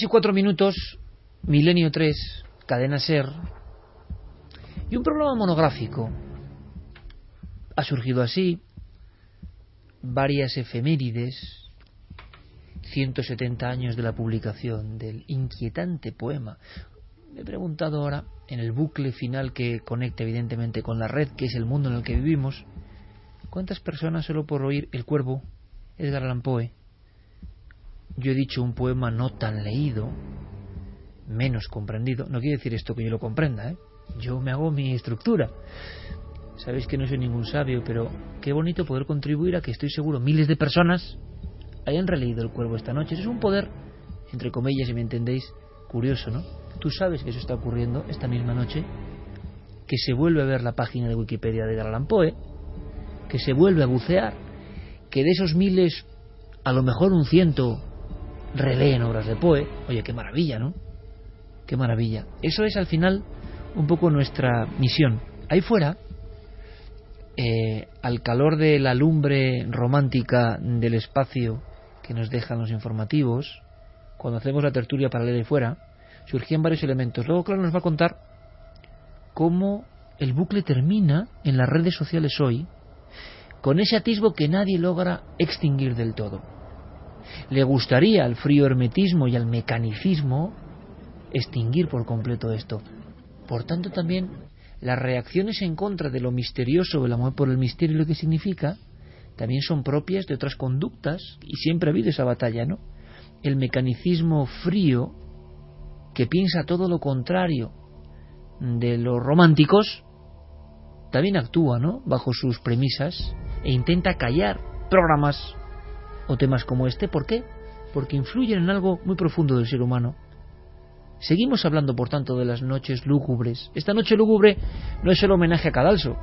Tres y cuatro minutos, Milenio 3, Cadena Ser, y un programa monográfico. Ha surgido así, varias efemérides, 170 años de la publicación del inquietante poema. Me he preguntado ahora, en el bucle final que conecta evidentemente con la red, que es el mundo en el que vivimos, ¿cuántas personas solo por oír El Cuervo, Edgar Allan yo he dicho un poema no tan leído, menos comprendido. No quiere decir esto que yo lo comprenda, ¿eh? Yo me hago mi estructura. Sabéis que no soy ningún sabio, pero qué bonito poder contribuir a que estoy seguro miles de personas hayan releído el cuervo esta noche. Es un poder, entre comillas, si me entendéis, curioso, ¿no? Tú sabes que eso está ocurriendo esta misma noche, que se vuelve a ver la página de Wikipedia de Garland Poe, que se vuelve a bucear, que de esos miles, a lo mejor un ciento releen obras de Poe. Oye, qué maravilla, ¿no? Qué maravilla. Eso es al final un poco nuestra misión. Ahí fuera, eh, al calor de la lumbre romántica del espacio que nos dejan los informativos, cuando hacemos la tertulia paralela ahí fuera, surgían varios elementos. Luego, claro, nos va a contar cómo el bucle termina en las redes sociales hoy con ese atisbo que nadie logra extinguir del todo le gustaría al frío hermetismo y al mecanicismo extinguir por completo esto. Por tanto, también las reacciones en contra de lo misterioso, el amor por el misterio y lo que significa, también son propias de otras conductas y siempre ha habido esa batalla, ¿no? El mecanicismo frío que piensa todo lo contrario de los románticos también actúa, ¿no? Bajo sus premisas e intenta callar programas o temas como este. ¿Por qué? Porque influyen en algo muy profundo del ser humano. Seguimos hablando, por tanto, de las noches lúgubres. Esta noche lúgubre no es solo homenaje a Cadalso,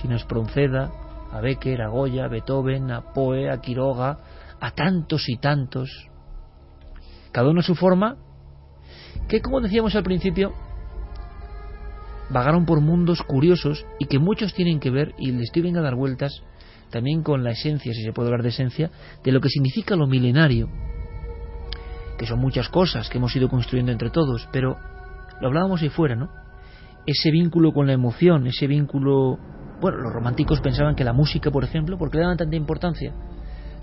sino a Spronceda, a Becker, a Goya, a Beethoven, a Poe, a Quiroga, a tantos y tantos. Cada uno a su forma, que como decíamos al principio, vagaron por mundos curiosos y que muchos tienen que ver, y les estoy venga a dar vueltas, también con la esencia, si se puede hablar de esencia, de lo que significa lo milenario, que son muchas cosas que hemos ido construyendo entre todos, pero lo hablábamos ahí fuera, ¿no? Ese vínculo con la emoción, ese vínculo... Bueno, los románticos pensaban que la música, por ejemplo, ¿por qué le daban tanta importancia?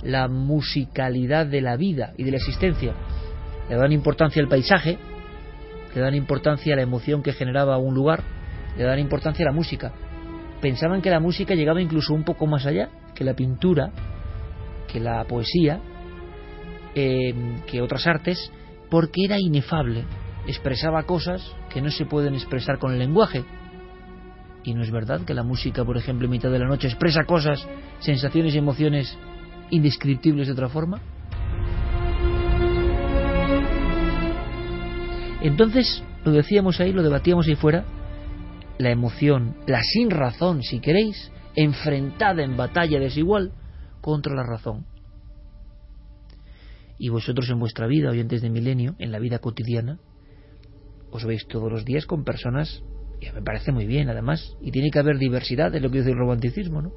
La musicalidad de la vida y de la existencia. Le dan importancia al paisaje, le dan importancia a la emoción que generaba un lugar, le dan importancia a la música pensaban que la música llegaba incluso un poco más allá, que la pintura, que la poesía, eh, que otras artes, porque era inefable, expresaba cosas que no se pueden expresar con el lenguaje. Y no es verdad que la música, por ejemplo, en mitad de la noche expresa cosas, sensaciones y emociones indescriptibles de otra forma. Entonces, lo decíamos ahí, lo debatíamos ahí fuera, la emoción, la sin razón, si queréis, enfrentada en batalla desigual contra la razón. Y vosotros en vuestra vida, oyentes de milenio, en la vida cotidiana, os veis todos los días con personas, y me parece muy bien además, y tiene que haber diversidad, es lo que dice el romanticismo, ¿no?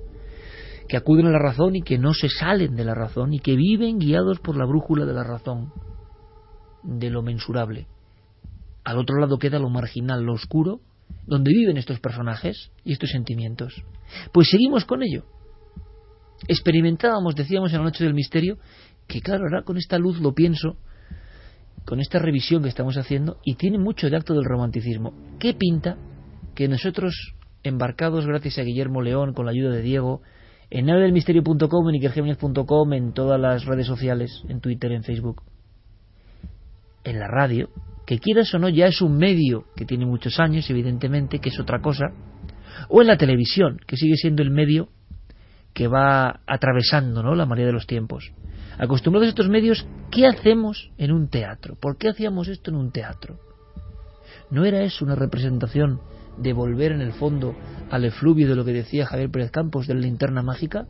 que acuden a la razón y que no se salen de la razón y que viven guiados por la brújula de la razón, de lo mensurable. Al otro lado queda lo marginal, lo oscuro, donde viven estos personajes y estos sentimientos. Pues seguimos con ello. Experimentábamos, decíamos en la noche del misterio, que claro, ahora con esta luz lo pienso, con esta revisión que estamos haciendo, y tiene mucho de acto del romanticismo. ¿Qué pinta que nosotros, embarcados gracias a Guillermo León, con la ayuda de Diego, en navedelmisterio.com, en ikergeminis.com, en todas las redes sociales, en Twitter, en Facebook, en la radio, que quieras o no ya es un medio que tiene muchos años, evidentemente, que es otra cosa, o en la televisión, que sigue siendo el medio que va atravesando ¿no? la mayoría de los tiempos. Acostumbrados a estos medios, ¿qué hacemos en un teatro? ¿Por qué hacíamos esto en un teatro? ¿No era eso una representación de volver en el fondo al efluvio de lo que decía Javier Pérez Campos, de la linterna mágica,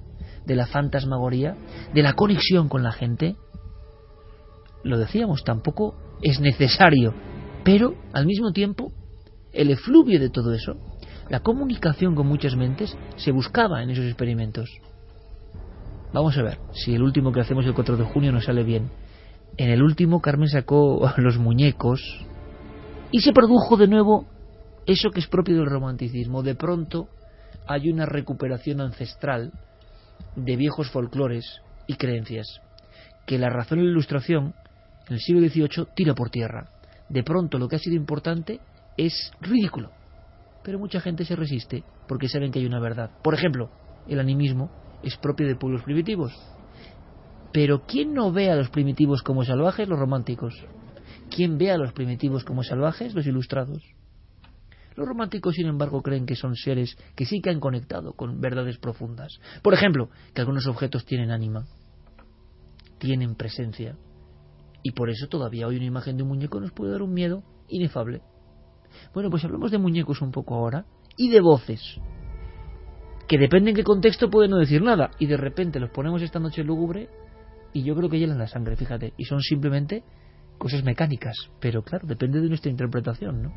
de la fantasmagoría, de la conexión con la gente? Lo decíamos, tampoco es necesario, pero al mismo tiempo el efluvio de todo eso, la comunicación con muchas mentes, se buscaba en esos experimentos. Vamos a ver si el último que hacemos el 4 de junio nos sale bien. En el último Carmen sacó los muñecos y se produjo de nuevo eso que es propio del romanticismo. De pronto hay una recuperación ancestral de viejos folclores y creencias que la razón y la ilustración en el siglo XVIII tira por tierra. De pronto lo que ha sido importante es ridículo. Pero mucha gente se resiste porque saben que hay una verdad. Por ejemplo, el animismo es propio de pueblos primitivos. Pero ¿quién no ve a los primitivos como salvajes? Los románticos. ¿Quién ve a los primitivos como salvajes? Los ilustrados. Los románticos, sin embargo, creen que son seres que sí que han conectado con verdades profundas. Por ejemplo, que algunos objetos tienen ánima, tienen presencia. Y por eso todavía hoy una imagen de un muñeco nos puede dar un miedo inefable. Bueno, pues hablemos de muñecos un poco ahora y de voces que depende en qué contexto puede no decir nada y de repente los ponemos esta noche lúgubre y yo creo que llenan la sangre, fíjate, y son simplemente cosas mecánicas, pero claro, depende de nuestra interpretación, ¿no?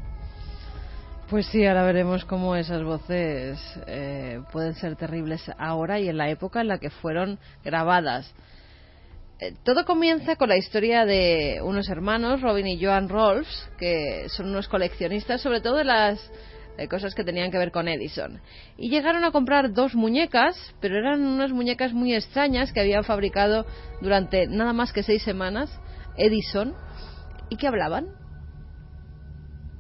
Pues sí, ahora veremos cómo esas voces eh, pueden ser terribles ahora y en la época en la que fueron grabadas. Eh, todo comienza con la historia de unos hermanos, Robin y Joan Rolfs, que son unos coleccionistas, sobre todo de las de cosas que tenían que ver con Edison. Y llegaron a comprar dos muñecas, pero eran unas muñecas muy extrañas que habían fabricado durante nada más que seis semanas Edison y que hablaban.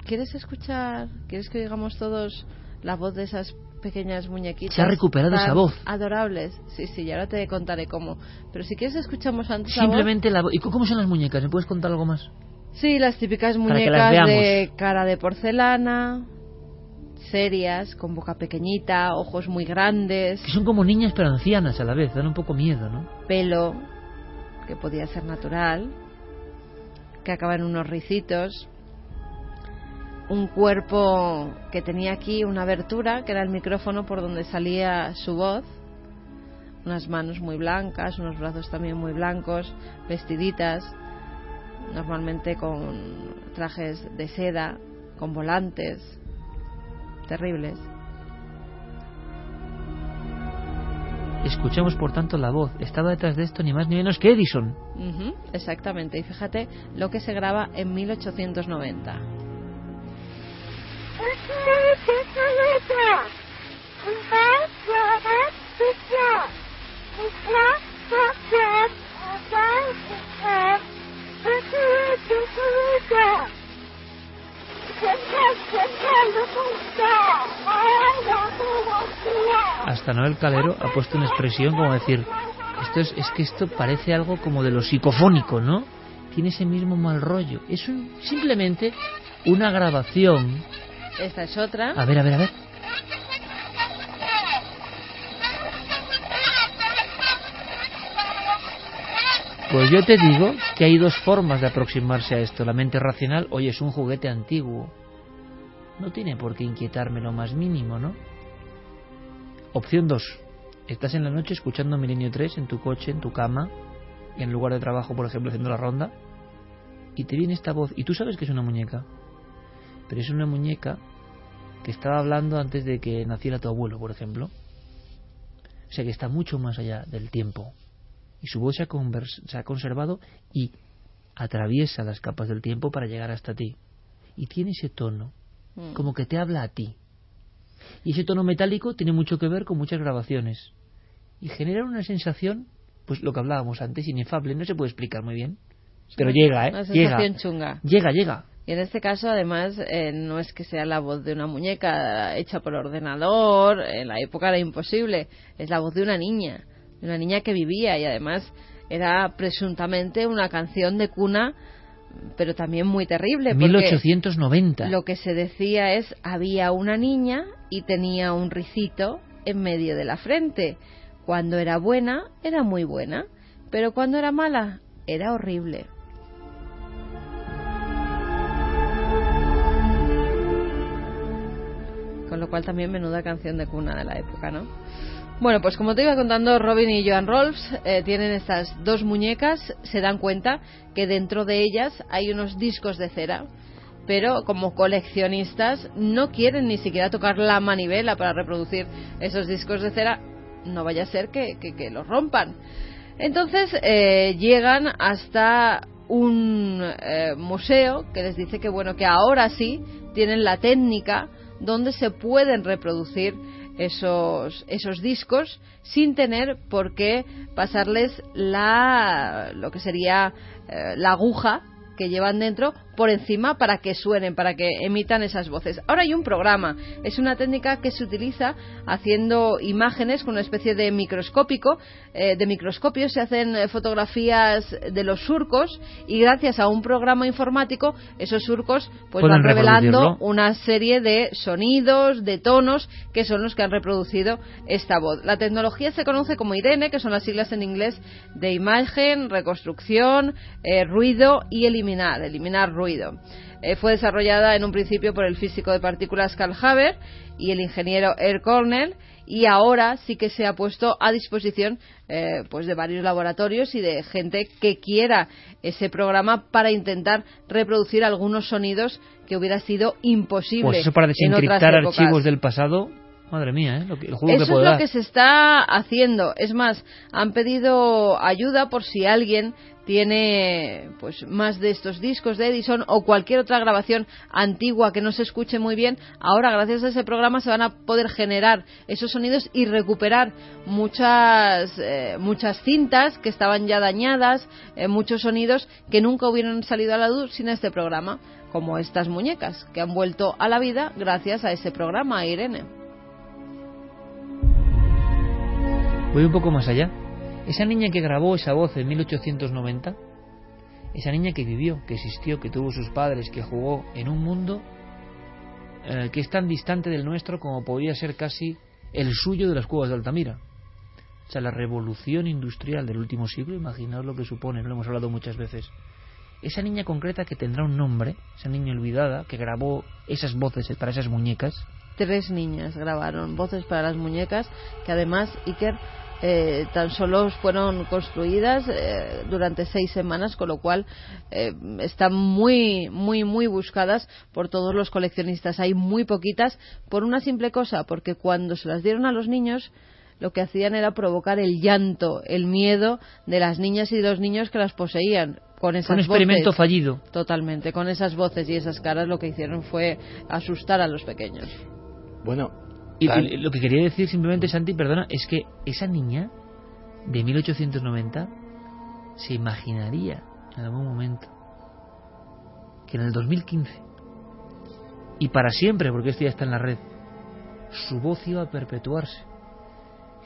¿Quieres escuchar? ¿Quieres que digamos todos la voz de esas pequeñas muñequitas? Se ha recuperado esa voz. Adorables. Sí, sí, y ahora te contaré cómo. Pero si quieres escuchamos antes Simplemente la voz. ¿Y cómo son las muñecas? ¿Me puedes contar algo más? Sí, las típicas muñecas de cara de porcelana, serias, con boca pequeñita, ojos muy grandes. Que son como niñas pero ancianas a la vez, dan un poco miedo, ¿no? Pelo, que podía ser natural, que acaba en unos ricitos. Un cuerpo que tenía aquí una abertura, que era el micrófono por donde salía su voz. Unas manos muy blancas, unos brazos también muy blancos, vestiditas, normalmente con trajes de seda, con volantes, terribles. Escuchamos por tanto la voz. Estaba detrás de esto ni más ni menos que Edison. exactamente. Y fíjate lo que se graba en 1890. Hasta Noel Calero ha puesto una expresión como decir, esto es, es que esto parece algo como de lo psicofónico, ¿no? Tiene ese mismo mal rollo. Es simplemente una grabación. Esta es otra. A ver, a ver, a ver. Pues yo te digo que hay dos formas de aproximarse a esto. La mente racional, oye, es un juguete antiguo. No tiene por qué inquietarme lo más mínimo, ¿no? Opción 2. Estás en la noche escuchando Milenio 3 en tu coche, en tu cama, en lugar de trabajo, por ejemplo, haciendo la ronda, y te viene esta voz, y tú sabes que es una muñeca, pero es una muñeca que estaba hablando antes de que naciera tu abuelo, por ejemplo. O sea que está mucho más allá del tiempo y su voz se ha, conservado y atraviesa las capas del tiempo para llegar hasta ti. Y tiene ese tono, mm. como que te habla a ti. Y ese tono metálico tiene mucho que ver con muchas grabaciones. Y genera una sensación, pues lo que hablábamos antes, inefable, no se puede explicar muy bien. Pero llega, ¿eh? llega. chunga. Llega, llega. Y en este caso, además, eh, no es que sea la voz de una muñeca hecha por ordenador, en la época era imposible, es la voz de una niña una niña que vivía y además era presuntamente una canción de cuna pero también muy terrible. 1890. Lo que se decía es había una niña y tenía un ricito en medio de la frente. Cuando era buena, era muy buena, pero cuando era mala, era horrible. Con lo cual también menuda canción de cuna de la época, ¿no? Bueno, pues como te iba contando, Robin y Joan Rolfs eh, tienen estas dos muñecas, se dan cuenta que dentro de ellas hay unos discos de cera, pero como coleccionistas no quieren ni siquiera tocar la manivela para reproducir esos discos de cera, no vaya a ser que, que, los rompan. Entonces eh, llegan hasta un eh, museo que les dice que bueno que ahora sí tienen la técnica donde se pueden reproducir esos, esos discos sin tener por qué pasarles la, lo que sería eh, la aguja que llevan dentro por encima para que suenen, para que emitan esas voces. Ahora hay un programa, es una técnica que se utiliza haciendo imágenes con una especie de microscópico, eh, de microscopio se hacen eh, fotografías de los surcos y gracias a un programa informático esos surcos pues van revelando una serie de sonidos, de tonos que son los que han reproducido esta voz. La tecnología se conoce como IRENE, que son las siglas en inglés de imagen, reconstrucción, eh, ruido y eliminar, eliminar ruido. Eh, fue desarrollada en un principio por el físico de partículas Carl Haber y el ingeniero Air Cornell y ahora sí que se ha puesto a disposición eh, pues de varios laboratorios y de gente que quiera ese programa para intentar reproducir algunos sonidos que hubiera sido imposible pues eso para desencriptar archivos del pasado Madre mía, ¿eh? Eso es lo que se está haciendo. Es más, han pedido ayuda por si alguien tiene pues más de estos discos de Edison o cualquier otra grabación antigua que no se escuche muy bien, ahora gracias a ese programa se van a poder generar esos sonidos y recuperar muchas eh, muchas cintas que estaban ya dañadas, eh, muchos sonidos que nunca hubieran salido a la luz sin este programa, como estas muñecas que han vuelto a la vida gracias a ese programa, Irene. Voy un poco más allá. Esa niña que grabó esa voz en 1890, esa niña que vivió, que existió, que tuvo sus padres, que jugó en un mundo eh, que es tan distante del nuestro como podía ser casi el suyo de las cuevas de Altamira. O sea, la revolución industrial del último siglo, imaginaos lo que supone, lo hemos hablado muchas veces. Esa niña concreta que tendrá un nombre, esa niña olvidada, que grabó esas voces para esas muñecas. Tres niñas grabaron voces para las muñecas, que además Iker eh, tan solo fueron construidas eh, durante seis semanas, con lo cual eh, están muy, muy, muy buscadas por todos los coleccionistas. Hay muy poquitas por una simple cosa, porque cuando se las dieron a los niños, lo que hacían era provocar el llanto, el miedo de las niñas y de los niños que las poseían. Con esas un experimento fallido. Totalmente. Con esas voces y esas caras lo que hicieron fue asustar a los pequeños. Bueno, y, lo que quería decir simplemente, Santi, perdona, es que esa niña de 1890 se imaginaría en algún momento que en el 2015 y para siempre, porque esto ya está en la red, su voz iba a perpetuarse.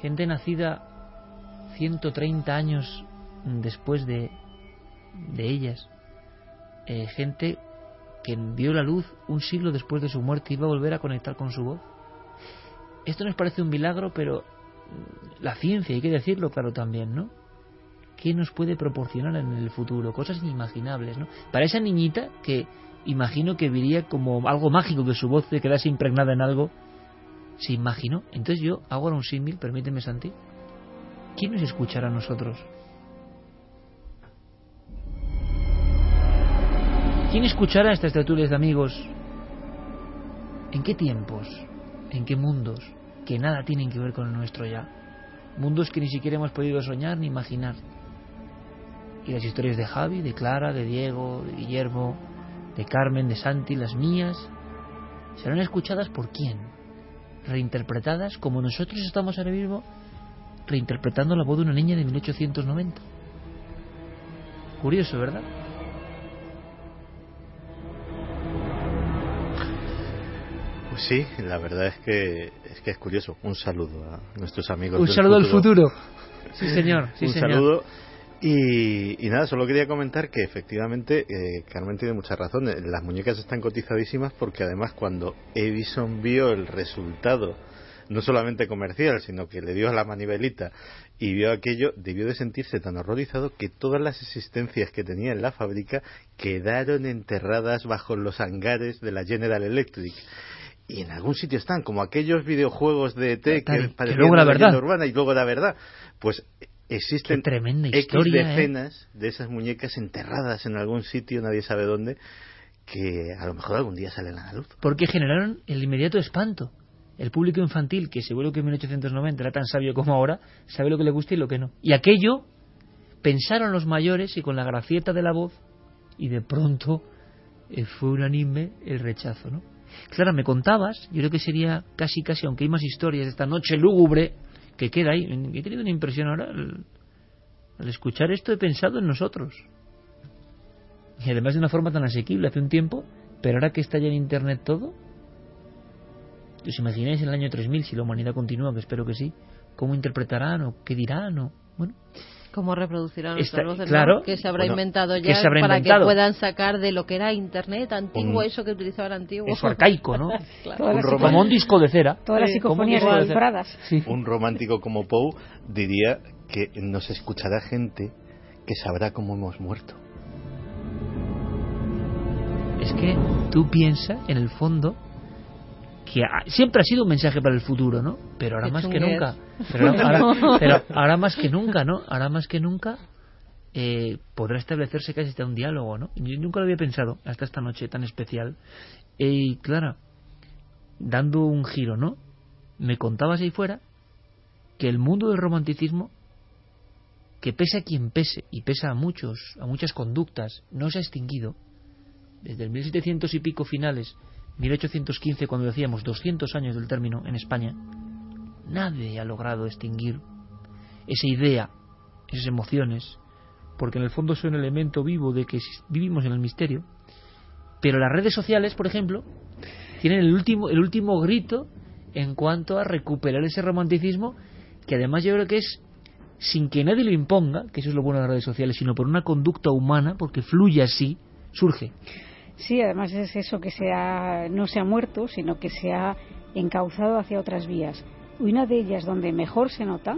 Gente nacida 130 años después de, de ellas, eh, gente que vio la luz un siglo después de su muerte iba a volver a conectar con su voz. Esto nos parece un milagro, pero mm, la ciencia, hay que decirlo claro también, ¿no? ¿Qué nos puede proporcionar en el futuro? Cosas inimaginables, ¿no? Para esa niñita que imagino que viría como algo mágico, que su voz se quedase impregnada en algo, se imaginó. Entonces yo hago ahora un símil, permíteme Santi. ¿Quién nos escuchará a nosotros? ¿Quién escuchará estas tertulias de amigos? ¿En qué tiempos? ¿En qué mundos? que nada tienen que ver con el nuestro ya. Mundos que ni siquiera hemos podido soñar ni imaginar. Y las historias de Javi, de Clara, de Diego, de Guillermo, de Carmen, de Santi, las mías, serán escuchadas por quién? Reinterpretadas como nosotros estamos ahora mismo reinterpretando la voz de una niña de 1890. Curioso, ¿verdad? Sí, la verdad es que es que es curioso. Un saludo a nuestros amigos. Un saludo al futuro. Sí, señor. Un saludo. Y, nada, solo quería comentar que efectivamente eh, Carmen tiene mucha razón. Las muñecas están cotizadísimas porque además cuando Edison vio el resultado no solamente comercial, sino que le dio a la manivelita y vio aquello, debió de sentirse tan horrorizado que todas las existencias que tenía en la fábrica quedaron enterradas bajo los hangares de la General Electric y en algún sitio están, como aquellos videojuegos de ET que, que luego la verdad. urbana y luego la verdad. Pues existen tremenda X ¿eh? decenas de esas muñecas enterradas en algún sitio, nadie sabe dónde, que a lo mejor algún día salen a la luz. Porque generaron el inmediato espanto. El público infantil, que seguro que en 1890 era tan sabio como ahora, sabe lo que le gusta y lo que no. Y aquello pensaron los mayores y con la gracieta de la voz, y de pronto eh, fue unánime el rechazo, ¿no? Claro, me contabas, yo creo que sería casi, casi, aunque hay más historias de esta noche lúgubre que queda ahí. He tenido una impresión ahora, al, al escuchar esto he pensado en nosotros. Y además de una forma tan asequible hace un tiempo, pero ahora que está ya en Internet todo, ¿os imagináis en el año 3000, si la humanidad continúa, que espero que sí, cómo interpretarán o qué dirán o... Bueno, ¿Cómo reproducirán nuestras voces? claro. ¿no? Que se habrá Bueno, inventado ¿qué ya habrá para inventado? que puedan sacar de lo que era Internet antiguo, Un- eso que utilizaban antiguo. eso arcaico, ¿no? Claro. Un. Como un disco de cera. todas las psicofonías de. Sí. Un romántico como Poe diría que nos escuchará gente que sabrá cómo hemos muerto. Es que tú piensas, en el fondo, que ha- siempre ha sido un mensaje para el futuro, ¿no? Pero ahora Qué más que nunca. Pero ahora, pero ahora más que nunca, ¿no? Ahora más que nunca eh, podrá establecerse casi hasta un diálogo, ¿no? Yo nunca lo había pensado hasta esta noche tan especial. Y claro, dando un giro, ¿no? Me contabas ahí fuera que el mundo del romanticismo, que pese a quien pese, y pesa a muchos, a muchas conductas, no se ha extinguido. Desde el 1700 y pico finales, 1815, cuando decíamos 200 años del término en España, nadie ha logrado extinguir esa idea, esas emociones, porque en el fondo son un elemento vivo de que vivimos en el misterio. Pero las redes sociales, por ejemplo, tienen el último, el último grito en cuanto a recuperar ese romanticismo, que además yo creo que es sin que nadie lo imponga, que eso es lo bueno de las redes sociales, sino por una conducta humana, porque fluye así, surge. Sí, además es eso que se ha- no se ha muerto, sino que se ha encauzado hacia otras vías. Una de ellas donde mejor se nota,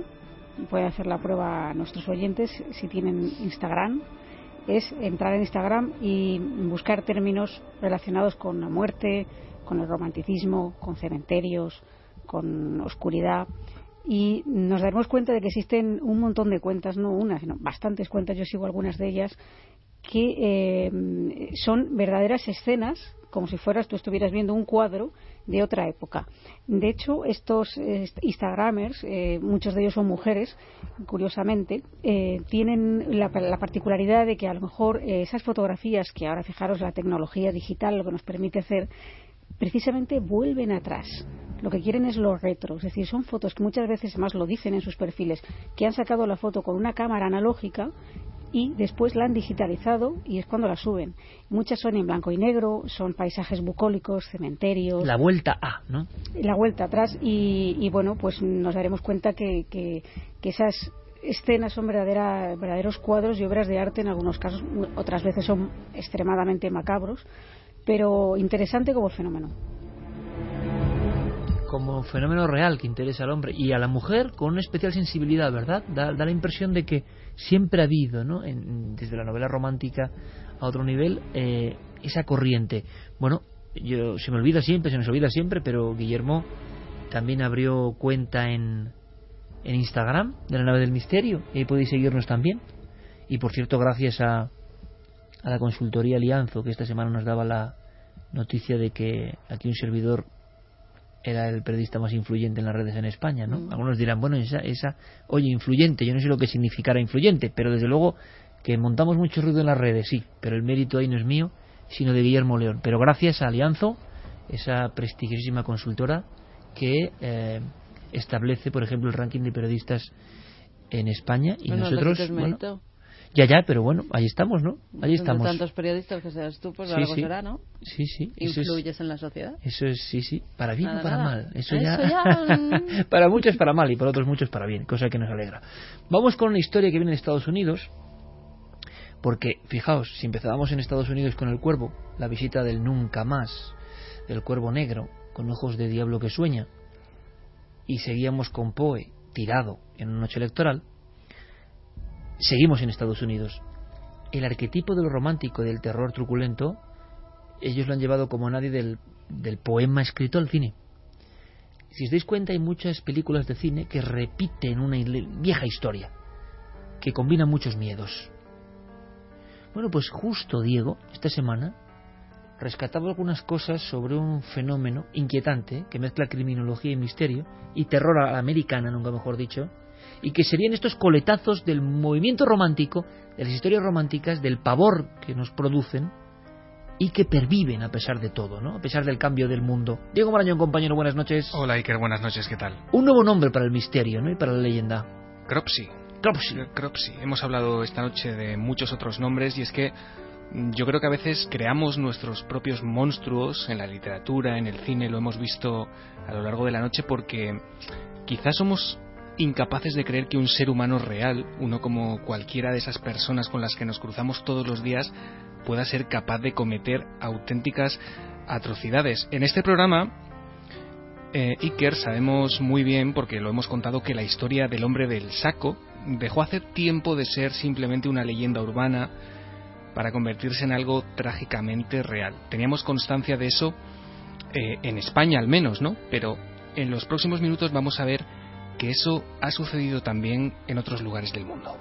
pueden hacer la prueba a nuestros oyentes si tienen Instagram, es entrar en Instagram y buscar términos relacionados con la muerte, con el romanticismo, con cementerios, con oscuridad. Y nos daremos cuenta de que existen un montón de cuentas, no una, sino bastantes cuentas, yo sigo algunas de ellas, que eh, son verdaderas escenas, como si fueras tú estuvieras viendo un cuadro de otra época. De hecho, estos eh, Instagramers, eh, muchos de ellos son mujeres, curiosamente, eh, tienen la, la particularidad de que a lo mejor eh, esas fotografías que ahora fijaros la tecnología digital lo que nos permite hacer precisamente vuelven atrás. Lo que quieren es lo retro, es decir, son fotos que muchas veces además lo dicen en sus perfiles, que han sacado la foto con una cámara analógica y después la han digitalizado y es cuando la suben. Muchas son en blanco y negro, son paisajes bucólicos, cementerios, La vuelta a, ¿no? la vuelta atrás y, y, bueno, pues nos daremos cuenta que, que, que esas escenas son verdadera, verdaderos cuadros y obras de arte en algunos casos, otras veces son extremadamente macabros, pero interesante como fenómeno. Como fenómeno real que interesa al hombre y a la mujer con una especial sensibilidad, ¿verdad? Da, da la impresión de que siempre ha habido, ¿no? En- desde la novela romántica a otro nivel, eh, esa corriente. Bueno, yo se me olvida siempre, se nos olvida siempre, pero Guillermo también abrió cuenta en, en Instagram de la nave del misterio y ahí podéis seguirnos también. Y por cierto, gracias a, a la consultoría Alianzo, que esta semana nos daba la noticia de que aquí un servidor era el periodista más influyente en las redes en España, ¿no? Mm. Algunos dirán, bueno, esa, esa, oye, influyente, yo no sé lo que significará influyente, pero desde luego que montamos mucho ruido en las redes, sí, pero el mérito ahí no es mío, sino de Guillermo León. Pero gracias a Alianzo, esa prestigiosísima consultora que eh, establece, por ejemplo, el ranking de periodistas en España y Bueno, nosotros, bueno. Ya, ya, pero bueno, ahí estamos, ¿no? Ahí estamos. tantos periodistas que seas tú, pues Sí, algo sí. será, ¿no? Sí, sí, es- Influyes en la sociedad. eso es, sí, sí, para bien Nada, o para nada. mal. Eso, Eso ya, ya, mm. para muchos para mal y para otros muchos para bien, cosa que nos alegra. Vamos con una historia que viene de Estados Unidos, porque fijaos, si empezábamos en Estados Unidos con el cuervo, la visita del nunca más, del cuervo negro, con ojos de diablo que sueña, y seguíamos con Poe tirado en una noche electoral, seguimos en Estados Unidos. El arquetipo de lo romántico, del terror truculento, ellos lo han llevado como nadie del, del poema escrito al cine. Si os dais cuenta, hay muchas películas de cine que repiten una vieja historia, que combina muchos miedos. Bueno, pues justo Diego, esta semana, rescataba algunas cosas sobre un fenómeno inquietante que mezcla criminología y misterio, y terror a la americana, nunca mejor dicho, y que serían estos coletazos del movimiento romántico, de las historias románticas, del pavor que nos producen y que perviven a pesar de todo, ¿no? A pesar del cambio del mundo. Diego Marañón, compañero, buenas noches. Hola Iker, buenas noches, ¿qué tal? Un nuevo nombre para el misterio, ¿no? Y para la leyenda. Cropsy. Cropsy. Cropsy. Hemos hablado esta noche de muchos otros nombres y es que yo creo que a veces creamos nuestros propios monstruos en la literatura, en el cine, lo hemos visto a lo largo de la noche porque quizás somos incapaces de creer que un ser humano real, uno como cualquiera de esas personas con las que nos cruzamos todos los días, pueda ser capaz de cometer auténticas atrocidades. En este programa, eh, Iker sabemos muy bien, porque lo hemos contado, que la historia del hombre del saco dejó hace tiempo de ser simplemente una leyenda urbana para convertirse en algo trágicamente real. Teníamos constancia de eso eh, en España al menos, ¿no? Pero en los próximos minutos vamos a ver que eso ha sucedido también en otros lugares del mundo.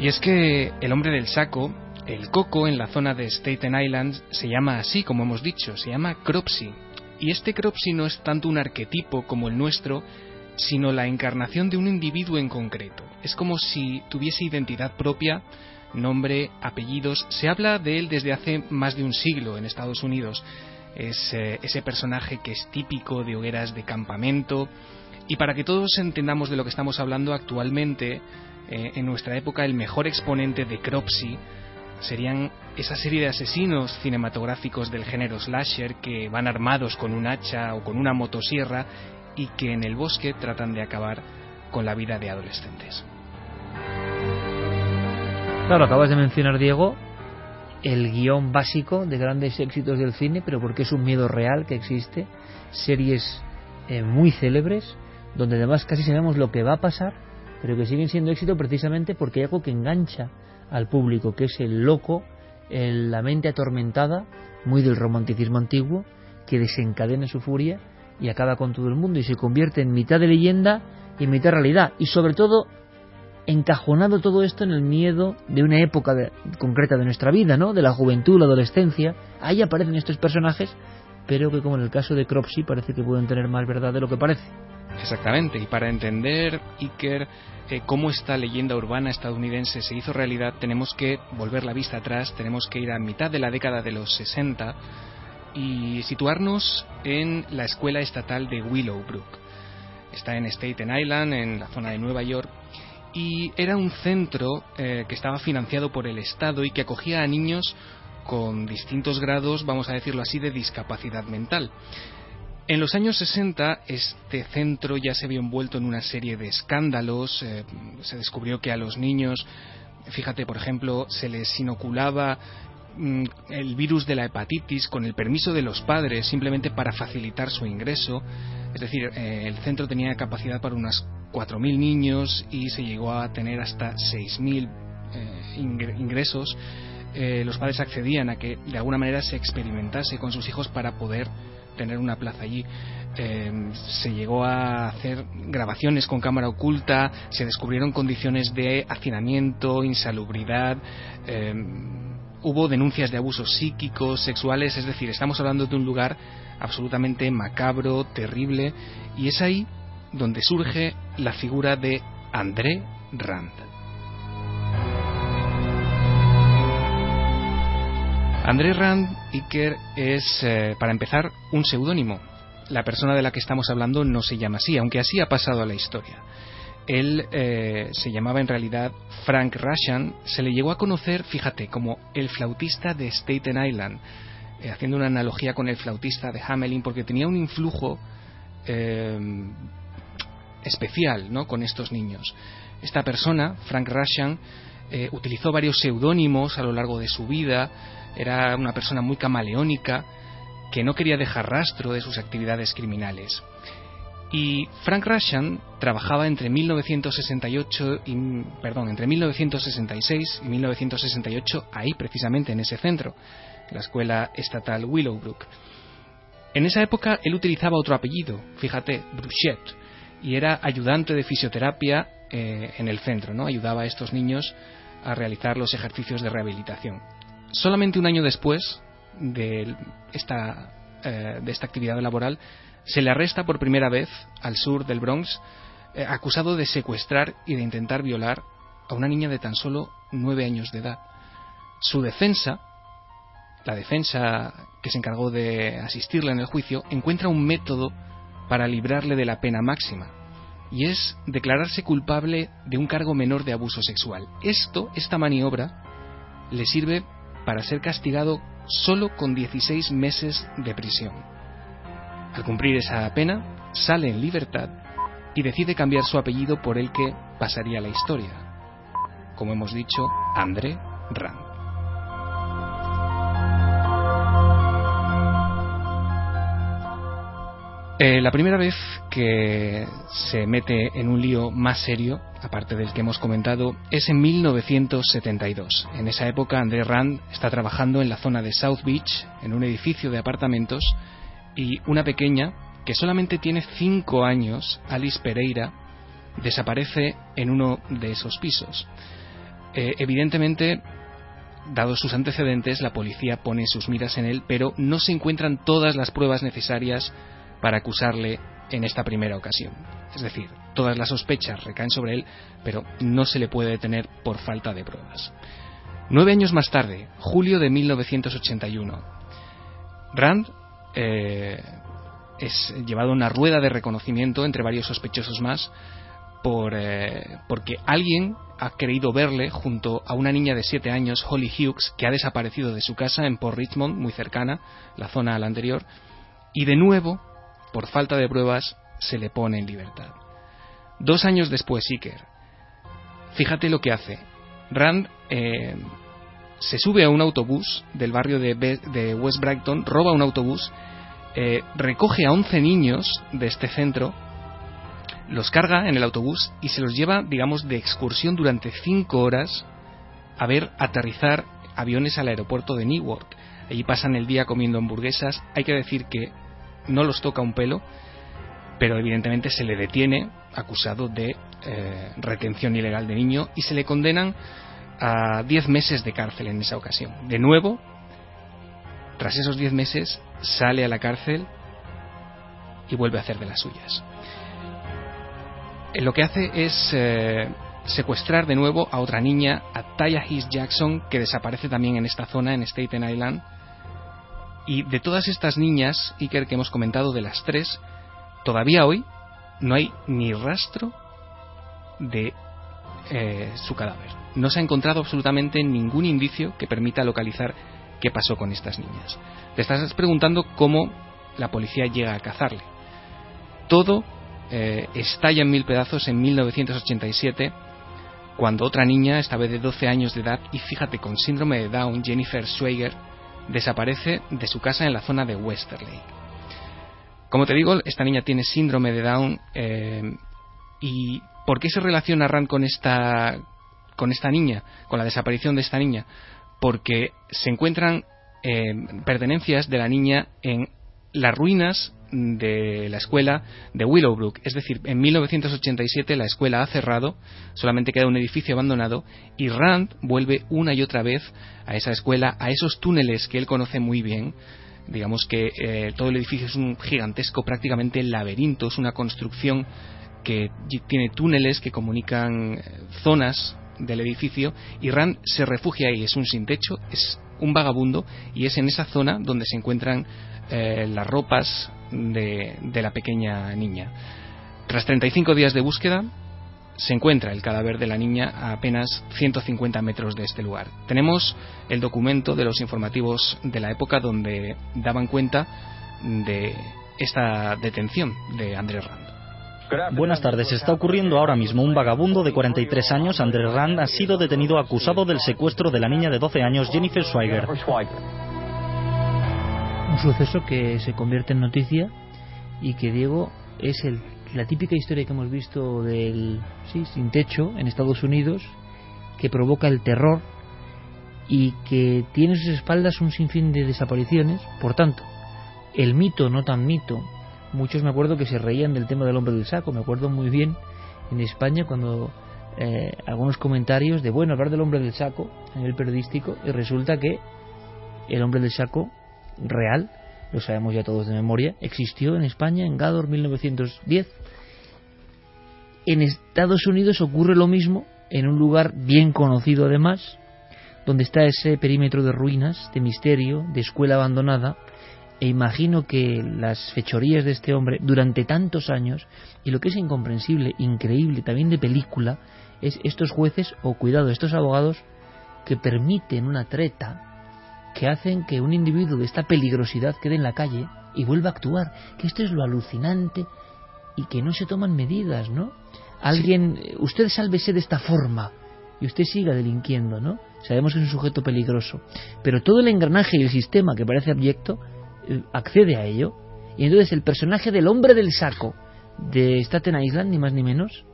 Y es que el hombre del saco, el coco en la zona de Staten Island, se llama así, como hemos dicho, se llama Cropsy. Y este Cropsy no es tanto un arquetipo como el nuestro, sino la encarnación de un individuo en concreto. Es como si tuviese identidad propia, nombre, apellidos. Se habla de él desde hace más de un siglo en Estados Unidos. Es eh, ese personaje que es típico de hogueras de campamento. Y para que todos entendamos de lo que estamos hablando actualmente, eh, en nuestra época el mejor exponente de Cropsy serían esa serie de asesinos cinematográficos del género slasher que van armados con un hacha o con una motosierra y que en el bosque tratan de acabar con la vida de adolescentes. Claro, acabas de mencionar, Diego, el guion básico de grandes éxitos del cine, pero porque es un miedo real que existe, series eh, muy célebres, donde además casi sabemos lo que va a pasar pero que siguen siendo éxito precisamente porque hay algo que engancha al público, que es el loco, la mente atormentada, muy del romanticismo antiguo, que desencadena su furia y acaba con todo el mundo y se convierte en mitad de leyenda y en mitad realidad. Y sobre todo, encajonado todo esto en el miedo de una época concreta de nuestra vida, ¿no? De la juventud, la adolescencia. Ahí aparecen estos personajes, pero que como en el caso de Cropsy parece que pueden tener más verdad de lo que parece. Exactamente, y para entender, Iker, eh, cómo esta leyenda urbana estadounidense se hizo realidad, tenemos que volver la vista atrás, tenemos que ir a mitad de la década de los 60 y situarnos en la escuela estatal de Willowbrook. Está en Staten Island, en la zona de Nueva York, y era un centro eh, que estaba financiado por el Estado y que acogía a niños con distintos grados, vamos a decirlo así, de discapacidad mental. En los años 60 este centro ya se vio envuelto en una serie de escándalos. Eh, se descubrió que a los niños, fíjate por ejemplo, se les inoculaba el virus de la hepatitis con el permiso de los padres simplemente para facilitar su ingreso. Es decir, eh, el centro tenía capacidad para unas 4.000 niños y se llegó a tener hasta 6.000 eh, ingresos. los padres accedían a que de alguna manera se experimentase con sus hijos para poder tener una plaza allí. Eh, se llegó a hacer grabaciones con cámara oculta, se descubrieron condiciones de hacinamiento, insalubridad, eh, hubo denuncias de abusos psíquicos, sexuales, es decir, estamos hablando de un lugar absolutamente macabro, terrible, y es ahí donde surge la figura de André Rand. André Rand Iker es, eh, para empezar, un seudónimo. La persona de la que estamos hablando no se llama así, aunque así ha pasado a la historia. Él eh, se llamaba en realidad Frank Russian, se le llegó a conocer, fíjate, como el flautista de Staten Island, eh, haciendo una analogía con el flautista de Hamelin, porque tenía un influjo especial ¿no? con estos niños. Esta persona, Frank Russian, utilizó varios seudónimos a lo largo de su vida, era una persona muy camaleónica que no quería dejar rastro de sus actividades criminales. Y Frank Russian trabajaba entre 1968 y, perdón, entre 1966 y 1968 ahí precisamente en ese centro, la escuela estatal Willowbrook. En esa época él utilizaba otro apellido, fíjate, Bruchet, y era ayudante de fisioterapia eh, en el centro, ¿no? Ayudaba a estos niños a realizar los ejercicios de rehabilitación. Solamente un año después de esta, eh, de esta actividad laboral, se le arresta por primera vez al sur del Bronx, eh, acusado de secuestrar y de intentar violar a una niña de tan solo nueve años de edad. Su defensa, la defensa que se encargó de asistirle en el juicio, encuentra un método para librarle de la pena máxima, y es declararse culpable de un cargo menor de abuso sexual. Esto, esta maniobra, le sirve para ser castigado solo con 16 meses de prisión. Al cumplir esa pena, sale en libertad y decide cambiar su apellido por el que pasaría la historia. Como hemos dicho, André Rand. Eh, la primera vez que se mete en un lío más serio, aparte del que hemos comentado, es en 1972. En esa época, André Rand está trabajando en la zona de South Beach, en un edificio de apartamentos, y una pequeña, que solamente tiene 5 años, Alice Pereira, desaparece en uno de esos pisos. Eh, evidentemente, dados sus antecedentes, la policía pone sus miras en él, pero no se encuentran todas las pruebas necesarias para acusarle en esta primera ocasión. Es decir, todas las sospechas recaen sobre él, pero no se le puede detener por falta de pruebas. Nueve años más tarde, julio de 1981, Rand eh, es llevado a una rueda de reconocimiento entre varios sospechosos más por, eh, porque alguien ha creído verle junto a una niña de siete años, Holly Hughes, que ha desaparecido de su casa en Port Richmond, muy cercana, la zona a la anterior, y de nuevo por falta de pruebas, se le pone en libertad. Dos años después, Iker, fíjate lo que hace. Rand eh, se sube a un autobús del barrio de, West Brighton, roba un autobús, eh, recoge a 11 niños de este centro, los carga en el autobús y se los lleva, digamos, de excursión durante 5 horas a ver aterrizar aviones al aeropuerto de Newark. Allí pasan el día comiendo hamburguesas. Hay que decir que no los toca un pelo, pero evidentemente se le detiene acusado de eh, retención ilegal de niño y se le condenan a 10 meses de cárcel en esa ocasión. De nuevo, tras esos 10 meses, sale a la cárcel y vuelve a hacer de las suyas. Eh, lo que hace es eh, secuestrar de nuevo a otra niña, a Taya His Jackson, que desaparece también en esta zona, en Staten Island, y de todas estas niñas, Iker, que hemos comentado, de las tres, todavía hoy no hay ni rastro de eh, su cadáver. No se ha encontrado absolutamente ningún indicio que permita localizar qué pasó con estas niñas. Te estás preguntando cómo la policía llega a cazarle. Todo eh, estalla en mil pedazos en 1987 cuando otra niña, esta vez de 12 años de edad y fíjate con síndrome de Down, Jennifer Schweiger, desaparece de su casa en la zona de Westerley. Como te digo, esta niña tiene síndrome de Down eh, y ¿por qué se relaciona Rand con esta con esta niña, con la desaparición de esta niña? Porque se encuentran eh, pertenencias de la niña en las ruinas de la escuela de Willowbrook. Es decir, en 1987 la escuela ha cerrado, solamente queda un edificio abandonado y Rand vuelve una y otra vez a esa escuela, a esos túneles que él conoce muy bien. Digamos que eh, todo el edificio es un gigantesco, prácticamente laberinto, es una construcción que tiene túneles que comunican eh, zonas del edificio y Rand se refugia ahí, es un sin techo, es un vagabundo y es en esa zona donde se encuentran eh, las ropas de, la pequeña niña. Tras 35 días de búsqueda, se encuentra el cadáver de la niña a apenas 150 metros de este lugar. Tenemos el documento de los informativos de la época donde daban cuenta de esta detención de Andrés Rand. Buenas tardes. Está ocurriendo ahora mismo. Un vagabundo de 43 años, Andrés Rand, ha sido detenido acusado del secuestro de la niña de 12 años, Jennifer Schweiger. un suceso que se convierte en noticia y que Diego es la típica historia que hemos visto del sí, sin techo en Estados Unidos que provoca el terror y que tiene en sus espaldas un sinfín de desapariciones. Por tanto, el mito, no tan mito, muchos me acuerdo que se reían del tema del hombre del saco. Me acuerdo muy bien en España cuando eh, algunos comentarios de, bueno, hablar del hombre del saco a nivel periodístico y resulta que el hombre del saco real, lo sabemos ya todos de memoria, existió en España en Gador 1910. En Estados Unidos ocurre lo mismo en un lugar bien conocido además, donde está ese perímetro de ruinas, de misterio, de escuela abandonada, e imagino que las fechorías de este hombre durante tantos años, y lo que es incomprensible, increíble, también de película, es estos jueces, o cuidado, estos abogados, que permiten una treta, que hacen que un individuo de esta peligrosidad quede en la calle y vuelva a actuar, que esto es lo alucinante y que no se toman medidas, ¿no? Alguien, usted sálvese de esta forma y usted siga delinquiendo, ¿no? Sabemos que es un sujeto peligroso, pero todo el engranaje y el sistema que parece abyecto accede a ello. Y entonces el personaje del hombre del saco de Staten Island, ni más ni menos,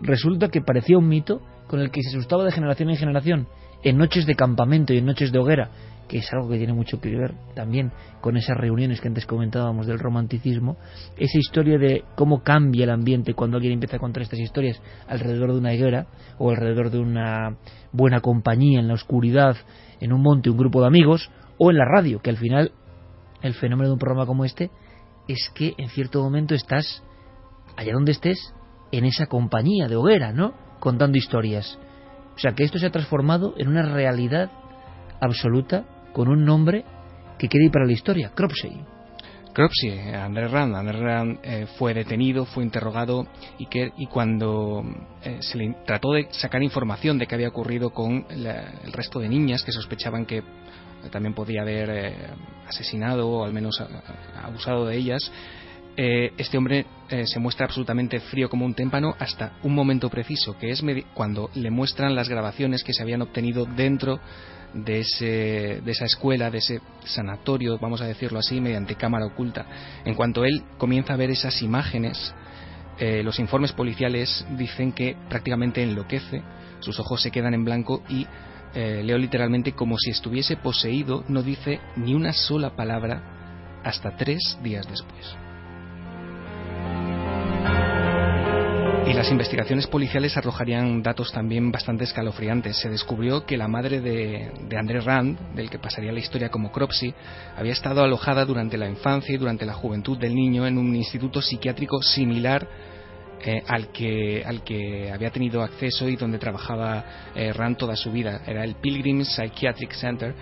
resulta que parecía un mito con el que se asustaba de generación en generación, en noches de campamento y en noches de hoguera, que es algo que tiene mucho que ver también con esas reuniones que antes comentábamos del romanticismo, esa historia de cómo cambia el ambiente cuando alguien empieza a contar estas historias alrededor de una higuera o alrededor de una buena compañía en la oscuridad, en un monte, un grupo de amigos, o en la radio, que al final el fenómeno de un programa como este es que en cierto momento estás allá donde estés en esa compañía de hoguera, ¿no? Contando historias. O sea, que esto se ha transformado en una realidad absoluta con un nombre que queda ir para la historia, Cropsey. Cropsey, André Rand. André Rand eh, fue detenido, fue interrogado y, que, y cuando eh, se le trató de sacar información de qué había ocurrido con el resto de niñas que sospechaban que también podía haber eh, asesinado o al menos abusado de ellas, eh, este hombre eh, se muestra absolutamente frío como un témpano hasta un momento preciso, que es cuando le muestran las grabaciones que se habían obtenido dentro de, ese, de esa escuela, de ese sanatorio, vamos a decirlo así, mediante cámara oculta. En cuanto él comienza a ver esas imágenes, los informes policiales dicen que prácticamente enloquece, sus ojos se quedan en blanco y eh, leo literalmente, como si estuviese poseído, no dice ni una sola palabra hasta tres días después. Y las investigaciones policiales arrojarían datos también bastante escalofriantes. Se descubrió que la madre de, de André Rand, del que pasaría la historia como Cropsy, había estado alojada durante la infancia y durante la juventud del niño en un instituto psiquiátrico similar eh, al, que, al que había tenido acceso y donde trabajaba eh, Rand toda su vida. Era el Pilgrim Psychiatric Center.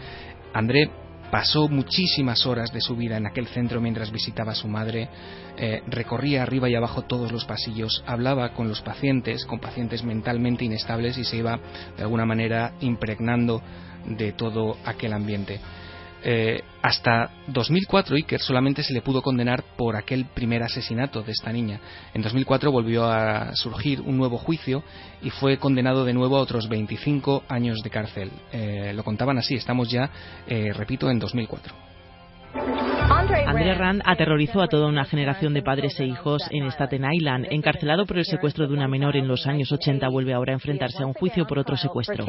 André pasó muchísimas horas de su vida en aquel centro mientras visitaba a su madre, eh, recorría arriba y abajo todos los pasillos, hablaba con los pacientes, con pacientes mentalmente inestables y se iba de alguna manera impregnando de todo aquel ambiente. Eh, hasta 2004 Iker solamente se le pudo condenar por aquel primer asesinato de esta niña. En 2004 volvió a surgir un nuevo juicio y fue condenado de nuevo a otros 25 años de cárcel. Eh, lo contaban así, estamos ya, eh, repito, en 2004. André Rand aterrorizó a toda una generación de padres e hijos en Staten Island. Encarcelado por el secuestro de una menor en los años 80, vuelve ahora a enfrentarse a un juicio por otro secuestro.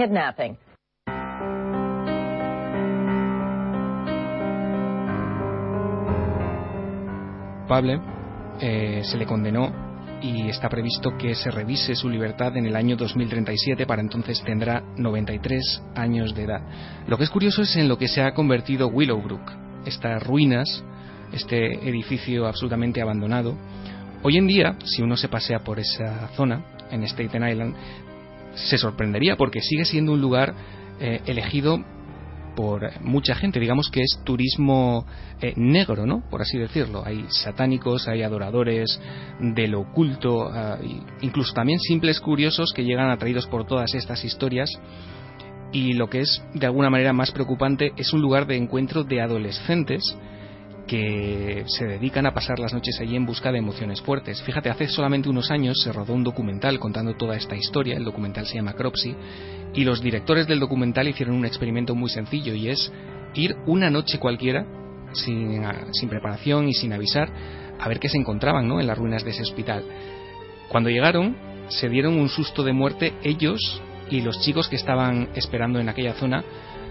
Eh, se le condenó y está previsto que se revise su libertad en el año 2037, para entonces tendrá 93 años de edad. Lo que es curioso es en lo que se ha convertido Willowbrook, estas ruinas, este edificio absolutamente abandonado. Hoy en día, si uno se pasea por esa zona, en Staten Island, se sorprendería porque sigue siendo un lugar eh, elegido por mucha gente, digamos que es turismo eh, negro, ¿no? Por así decirlo. Hay satánicos, hay adoradores de lo oculto, ah, incluso también simples curiosos que llegan atraídos por todas estas historias. Y lo que es de alguna manera más preocupante es un lugar de encuentro de adolescentes que se dedican a pasar las noches allí en busca de emociones fuertes. Fíjate, hace solamente unos años se rodó un documental contando toda esta historia, el documental se llama Cropsy, y los directores del documental hicieron un experimento muy sencillo y es ir una noche cualquiera sin, sin preparación y sin avisar a ver qué se encontraban ¿no? en las ruinas de ese hospital. Cuando llegaron, se dieron un susto de muerte ellos y los chicos que estaban esperando en aquella zona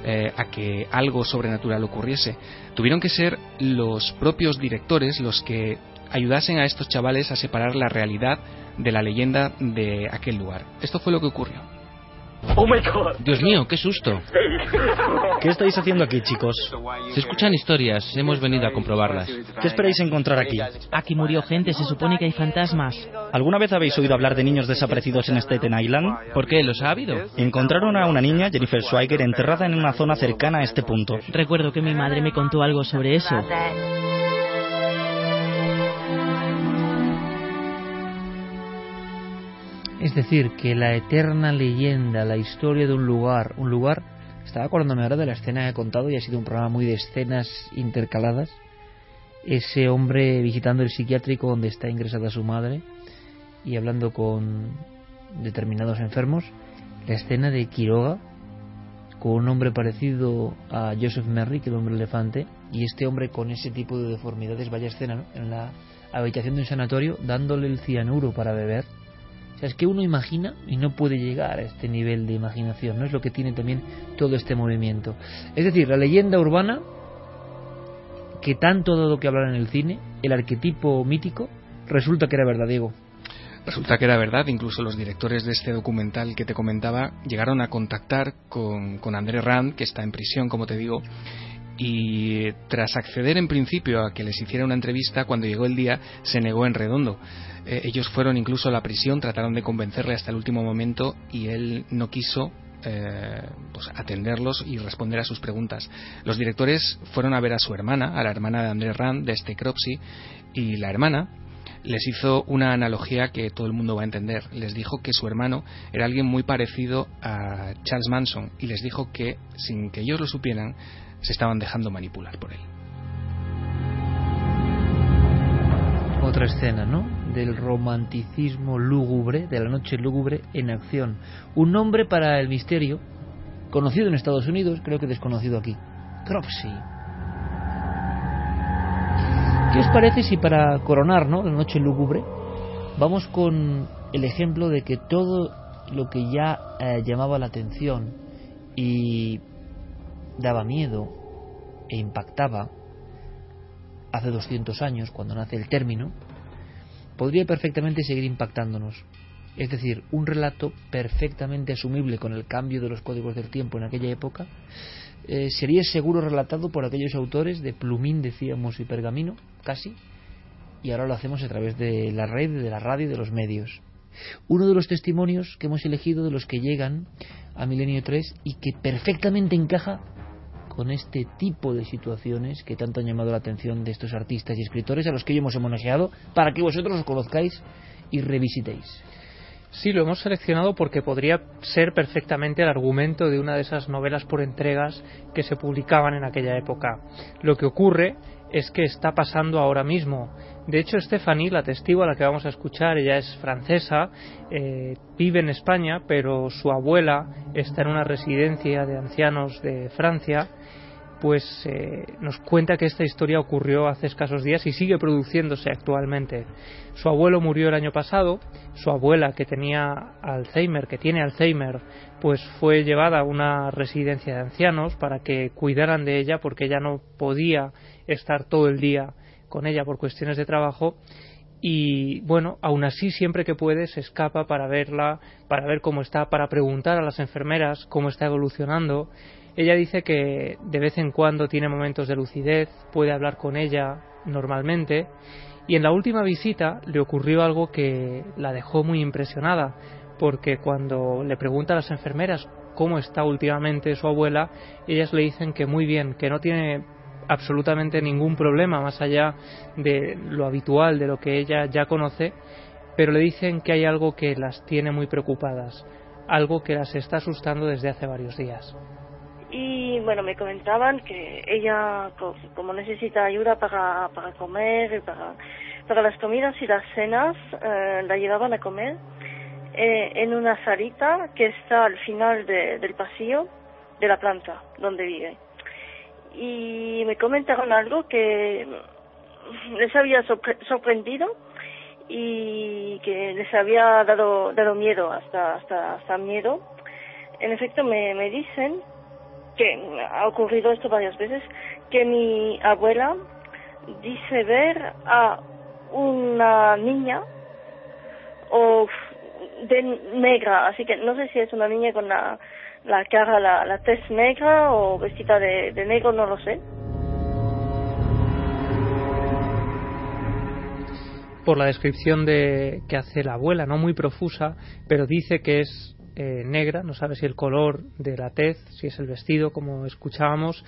eh, a que algo sobrenatural ocurriese. Tuvieron que ser los propios directores los que ayudasen a estos chavales a separar la realidad de la leyenda de aquel lugar. Esto fue lo que ocurrió. Oh my God. Dios mío, qué susto. ¿Qué estáis haciendo aquí, chicos? Se escuchan historias, hemos venido a comprobarlas. ¿Qué esperáis encontrar aquí? Aquí murió gente, se supone que hay fantasmas. ¿Alguna vez habéis oído hablar de niños desaparecidos en Staten Island? ¿Por qué? ¿Los ha habido? Encontraron a una niña, Jennifer Schweiger, enterrada en una zona cercana a este punto. Recuerdo que mi madre me contó algo sobre eso. Es decir, que la eterna leyenda, la historia de un lugar, un lugar, estaba acordándome ahora de la escena que he contado y ha sido un programa muy de escenas intercaladas. Ese hombre visitando el psiquiátrico donde está ingresada su madre y hablando con determinados enfermos. La escena de Quiroga con un hombre parecido a Joseph Merrick, el hombre elefante, y este hombre con ese tipo de deformidades, vaya escena, en la habitación de un sanatorio dándole el cianuro para beber o sea, es que uno imagina y no puede llegar a este nivel de imaginación, ¿no? Es lo que tiene también todo este movimiento. Es decir, la leyenda urbana, que tanto ha dado que hablar en el cine, el arquetipo mítico, resulta que era verdad, Diego. Resulta que era verdad, incluso los directores de este documental que te comentaba llegaron a contactar con, con André Rand, que está en prisión, como te digo, y tras acceder en principio a que les hiciera una entrevista, cuando llegó el día se negó en redondo. Eh, ellos fueron incluso a la prisión, trataron de convencerle hasta el último momento y él no quiso eh, pues, atenderlos y responder a sus preguntas. Los directores fueron a ver a su hermana, a la hermana de Andrés Rand, de este Cropsy, y la hermana les hizo una analogía que todo el mundo va a entender. Les dijo que su hermano era alguien muy parecido a Charles Manson y les dijo que, sin que ellos lo supieran, se estaban dejando manipular por él. Otra escena, ¿no? Del romanticismo lúgubre, de la noche lúgubre en acción. Un nombre para el misterio, conocido en Estados Unidos, creo que desconocido aquí. Cropsy. ¿Qué os parece si para coronar, ¿no? La noche lúgubre, vamos con el ejemplo de que todo lo que ya eh, llamaba la atención y daba miedo e impactaba hace 200 años, cuando nace el término, podría perfectamente seguir impactándonos. Es decir, un relato perfectamente asumible con el cambio de los códigos del tiempo en aquella época, eh, sería seguro relatado por aquellos autores de plumín, decíamos, y pergamino, casi, y ahora lo hacemos a través de la red, de la radio y de los medios. Uno de los testimonios que hemos elegido de los que llegan a Milenio 3 y que perfectamente encaja con este tipo de situaciones que tanto han llamado la atención de estos artistas y escritores a los que hoy hemos homenajeado para que vosotros os conozcáis y revisitéis. Sí, lo hemos seleccionado porque podría ser perfectamente el argumento de una de esas novelas por entregas que se publicaban en aquella época. Lo que ocurre es que está pasando ahora mismo. De hecho, Stephanie, la testigo a la que vamos a escuchar, ella es francesa, eh, vive en España, pero su abuela está en una residencia de ancianos de Francia pues eh, nos cuenta que esta historia ocurrió hace escasos días y sigue produciéndose actualmente. Su abuelo murió el año pasado, su abuela que tenía Alzheimer, que tiene Alzheimer, pues fue llevada a una residencia de ancianos para que cuidaran de ella porque ella no podía estar todo el día con ella por cuestiones de trabajo y bueno, aún así siempre que puede se escapa para verla, para ver cómo está, para preguntar a las enfermeras cómo está evolucionando. Ella dice que de vez en cuando tiene momentos de lucidez, puede hablar con ella normalmente. Y en la última visita le ocurrió algo que la dejó muy impresionada porque cuando le pregunta a las enfermeras cómo está últimamente su abuela, ellas le dicen que muy bien, que no tiene absolutamente ningún problema más allá de lo habitual, de lo que ella ya conoce, pero le dicen que hay algo que las tiene muy preocupadas, algo que las está asustando desde hace varios días y bueno, me comentaban que ella, como necesita ayuda para, para comer, y para, para las comidas y las cenas, eh, la llevaban a comer eh, en una salita que está al final de, del pasillo de la planta donde vive. Y me comentaron algo que les había sorprendido y que les había dado, dado miedo, hasta, hasta, hasta miedo. En efecto, me, me dicen que ha ocurrido esto varias veces, que mi abuela dice ver a una niña o de negra, así que no sé si es una niña con la, la cara, la, la tez negra o vestida de, de negro, no lo sé. por la descripción de que hace la abuela, no muy profusa, pero dice que es eh, negra, no sabe si el color de la tez, si es el vestido, como escuchábamos.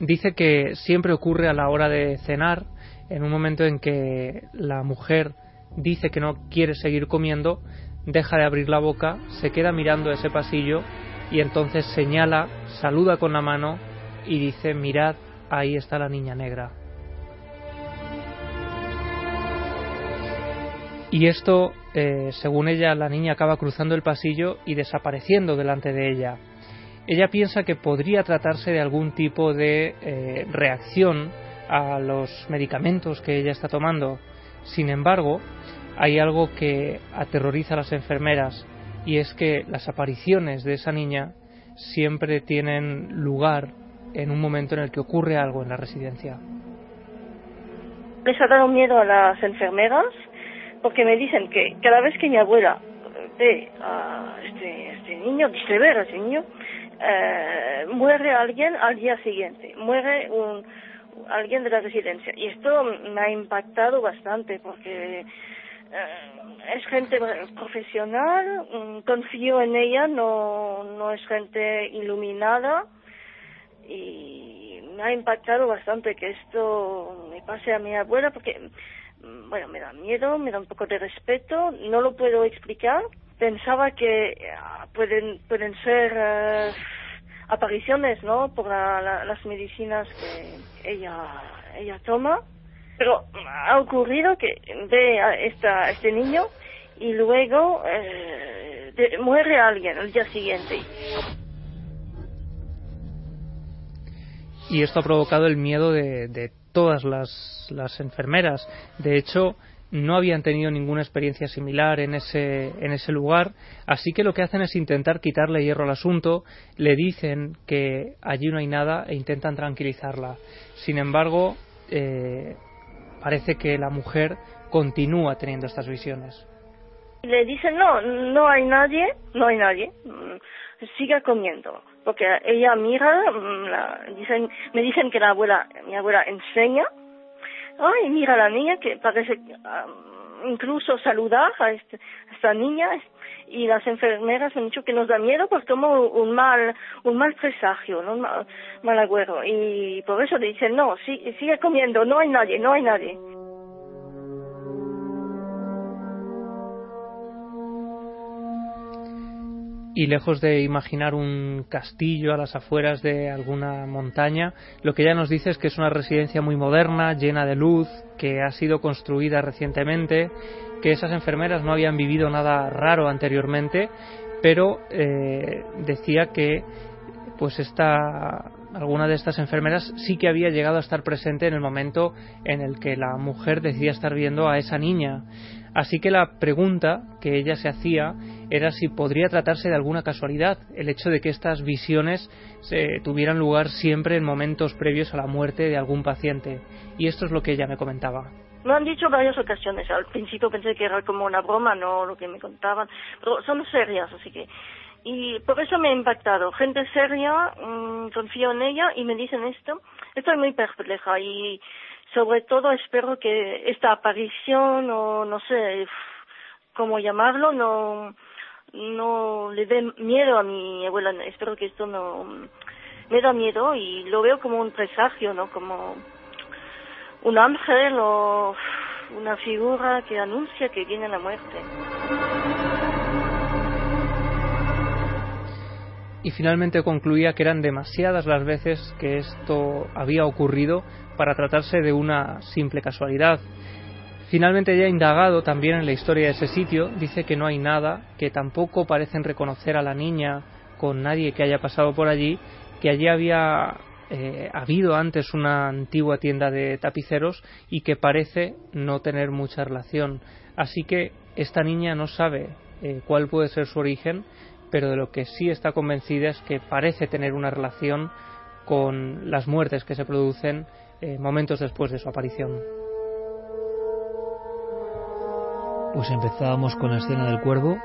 Dice que siempre ocurre a la hora de cenar, en un momento en que la mujer dice que no quiere seguir comiendo, deja de abrir la boca, se queda mirando ese pasillo y entonces señala, saluda con la mano y dice, mirad, ahí está la niña negra. Y esto, eh, según ella, la niña acaba cruzando el pasillo y desapareciendo delante de ella. Ella piensa que podría tratarse de algún tipo de eh, reacción a los medicamentos que ella está tomando. Sin embargo, hay algo que aterroriza a las enfermeras y es que las apariciones de esa niña siempre tienen lugar en un momento en el que ocurre algo en la residencia. Les ha dado miedo a las enfermeras porque me dicen que cada vez que mi abuela ve a este, este niño, dice ver a este niño, eh, muere alguien al día siguiente, muere un, alguien de la residencia. Y esto me ha impactado bastante porque es gente profesional, mm, confío en ella, no, no es gente iluminada y me ha impactado bastante que esto me pase a mi abuela porque Mm, bueno, me da miedo, me da un poco de respeto, no lo puedo explicar. Pensaba que ah, pueden, pueden ser eh, apariciones, ¿no? Por las medicinas que ella, ella toma. Pero ha ocurrido que ve a esta, este niño y luego eh, muere alguien el día siguiente. Y esto ha provocado el miedo de, de todas las, las enfermeras. De hecho, no habían tenido ninguna experiencia similar en ese, en ese lugar, así que lo que hacen es intentar quitarle hierro al asunto, le dicen que allí no hay nada e intentan tranquilizarla. Sin embargo, eh, parece que la mujer continúa teniendo estas visiones. Le dicen, no, no hay nadie, no hay nadie, mm, siga comiendo porque ella mira, mm, la, dicen, me dicen que la abuela, mi abuela enseña, ay, mira a la niña que parece um, incluso saludar a, este, esta niña y las enfermeras han dicho que nos da miedo pues como un mal un mal presagio no un mal, mal agüero. Y por eso dicen no sigue comiendo no hay nadie no hay nadie y lejos de imaginar un castillo a las afueras de alguna montaña, lo que ella nos dice es que es una residencia muy moderna, llena de luz, que ha sido construida recientemente, que esas enfermeras no habían vivido nada raro anteriormente, pero eh, decía que pues esta alguna de estas enfermeras sí que había llegado a estar presente en el momento en el que la mujer decía estar viendo a esa niña. Así que la pregunta que ella se hacía era si podría tratarse de alguna casualidad el hecho de que estas visiones se tuvieran lugar siempre en momentos previos a la muerte de algún paciente. Y esto es lo que ella me comentaba. Lo han dicho varias ocasiones. Al principio pensé que era como una broma, no lo que me contaban, pero son serias, así que. Y por eso me ha impactado. Gente seria, mmm, confío en ella y me dicen esto. Estoy muy perpleja y sobre todo espero que esta aparición o no sé cómo llamarlo no no le dé miedo a mi abuela espero que esto no me da miedo y lo veo como un presagio no como un ángel o una figura que anuncia que viene la muerte y finalmente concluía que eran demasiadas las veces que esto había ocurrido para tratarse de una simple casualidad. Finalmente ya indagado también en la historia de ese sitio, dice que no hay nada, que tampoco parecen reconocer a la niña con nadie que haya pasado por allí, que allí había eh, ha habido antes una antigua tienda de tapiceros y que parece no tener mucha relación. Así que esta niña no sabe eh, cuál puede ser su origen, pero de lo que sí está convencida es que parece tener una relación con las muertes que se producen eh, momentos después de su aparición. Pues empezábamos con la escena del cuervo,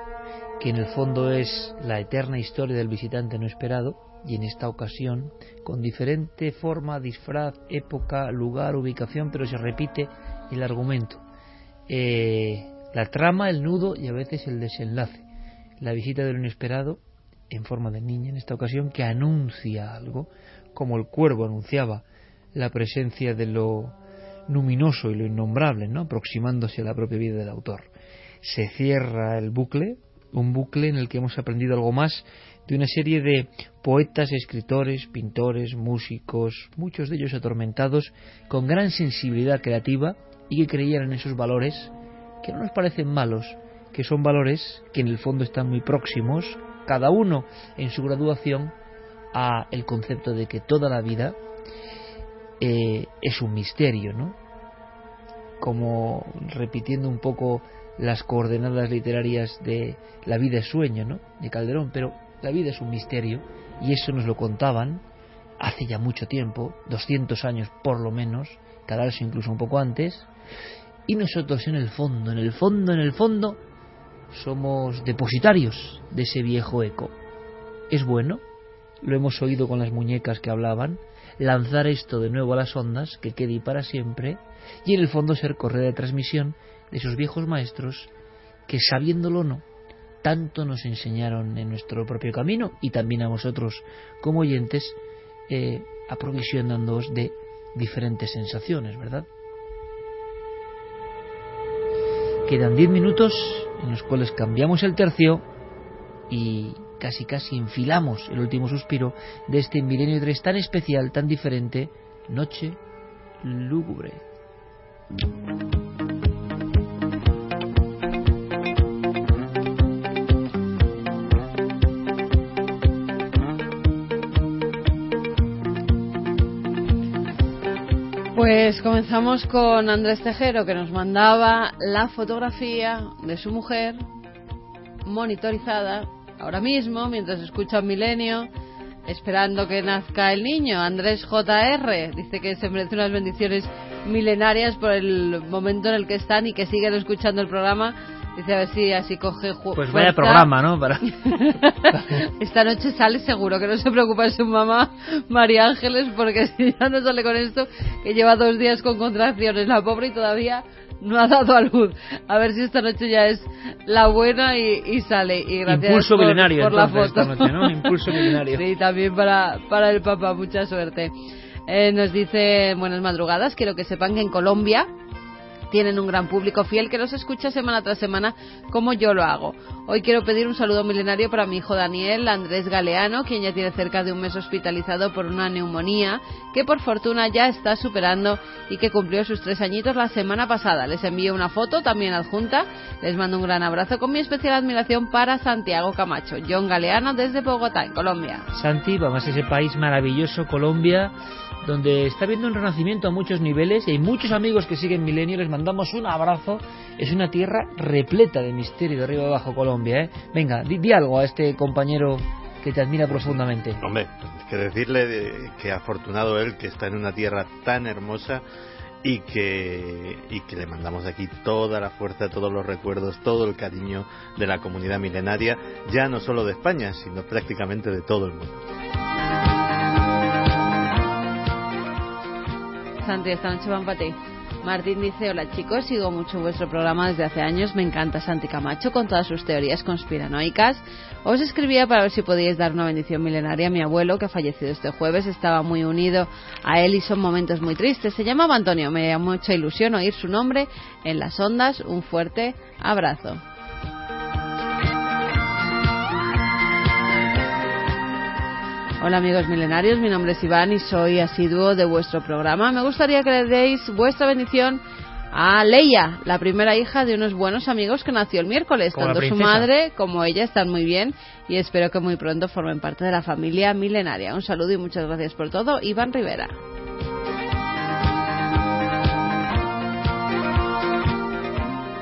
que en el fondo es la eterna historia del visitante no esperado, y en esta ocasión, con diferente forma, disfraz, época, lugar, ubicación, pero se repite el argumento. Eh, la trama, el nudo y a veces el desenlace. La visita del inesperado, en forma de niña en esta ocasión, que anuncia algo, como el cuervo anunciaba la presencia de lo luminoso y lo innombrable, ¿no? aproximándose a la propia vida del autor. Se cierra el bucle, un bucle en el que hemos aprendido algo más de una serie de poetas, escritores, pintores, músicos, muchos de ellos atormentados, con gran sensibilidad creativa y que creían en esos valores que no nos parecen malos, que son valores que en el fondo están muy próximos, cada uno en su graduación, a el concepto de que toda la vida eh, es un misterio, ¿no? Como repitiendo un poco las coordenadas literarias de La vida es sueño, ¿no? De Calderón, pero la vida es un misterio y eso nos lo contaban hace ya mucho tiempo, 200 años por lo menos, vez incluso un poco antes, y nosotros en el fondo, en el fondo, en el fondo, somos depositarios de ese viejo eco. ¿Es bueno? Lo hemos oído con las muñecas que hablaban, lanzar esto de nuevo a las ondas, que quede para siempre, y en el fondo ser correa de transmisión de esos viejos maestros que, sabiéndolo o no, tanto nos enseñaron en nuestro propio camino y también a vosotros como oyentes, eh, aprovisionándoos de diferentes sensaciones, ¿verdad? Quedan diez minutos en los cuales cambiamos el tercio y casi casi enfilamos el último suspiro de este milenio 3 tan especial, tan diferente, noche lúgubre. Pues comenzamos con Andrés Tejero, que nos mandaba la fotografía de su mujer monitorizada ahora mismo, mientras escucha un milenio, esperando que nazca el niño. Andrés JR dice que se merece unas bendiciones milenarias por el momento en el que están y que siguen escuchando el programa Dice a ver si así coge Pues vaya programa, ¿no? Para... Esta noche sale seguro, que no se preocupa su mamá María Ángeles, porque si ya no sale con esto, que lleva dos días con contracciones, la pobre y todavía no ha dado a luz. A ver si esta noche ya es la buena y, sale. Y gracias Impulso por, milenario por la foto. Esta noche, ¿no? Impulso milenario. sí, también para, para el papá, mucha suerte. Eh, nos dice buenas madrugadas, quiero que sepan que en Colombia tienen un gran público fiel que los escucha semana tras semana como yo lo hago. Hoy quiero pedir un saludo milenario para mi hijo Daniel Andrés Galeano, quien ya tiene cerca de un mes hospitalizado por una neumonía que por fortuna ya está superando y que cumplió sus tres añitos la semana pasada. Les envío una foto también adjunta. Les mando un gran abrazo con mi especial admiración para Santiago Camacho, John Galeano desde Bogotá, en Colombia. Santi, vamos a ese país maravilloso, Colombia donde está habiendo un renacimiento a muchos niveles y hay muchos amigos que siguen Milenio, les mandamos un abrazo. Es una tierra repleta de misterio de arriba abajo Colombia, ¿eh? Venga, di, algo a este compañero que te admira profundamente. Hombre, que decirle que afortunado él que está en una tierra tan hermosa y que, y que le mandamos aquí toda la fuerza, todos los recuerdos, todo el cariño de la comunidad milenaria, ya no solo de España, sino prácticamente de todo el mundo. Santi, esta noche ti. Martín dice, hola chicos, sigo mucho vuestro programa desde hace años, me encanta Santi Camacho con todas sus teorías conspiranoicas. Os escribía para ver si podíais dar una bendición milenaria a mi abuelo que ha fallecido este jueves, estaba muy unido a él y son momentos muy tristes. Se llamaba Antonio, me da mucha ilusión oír su nombre en las ondas, un fuerte abrazo. Hola amigos milenarios, mi nombre es Iván y soy asiduo de vuestro programa. Me gustaría que le deis vuestra bendición a Leia, la primera hija de unos buenos amigos que nació el miércoles. Como Tanto su madre como ella están muy bien y espero que muy pronto formen parte de la familia milenaria. Un saludo y muchas gracias por todo. Iván Rivera.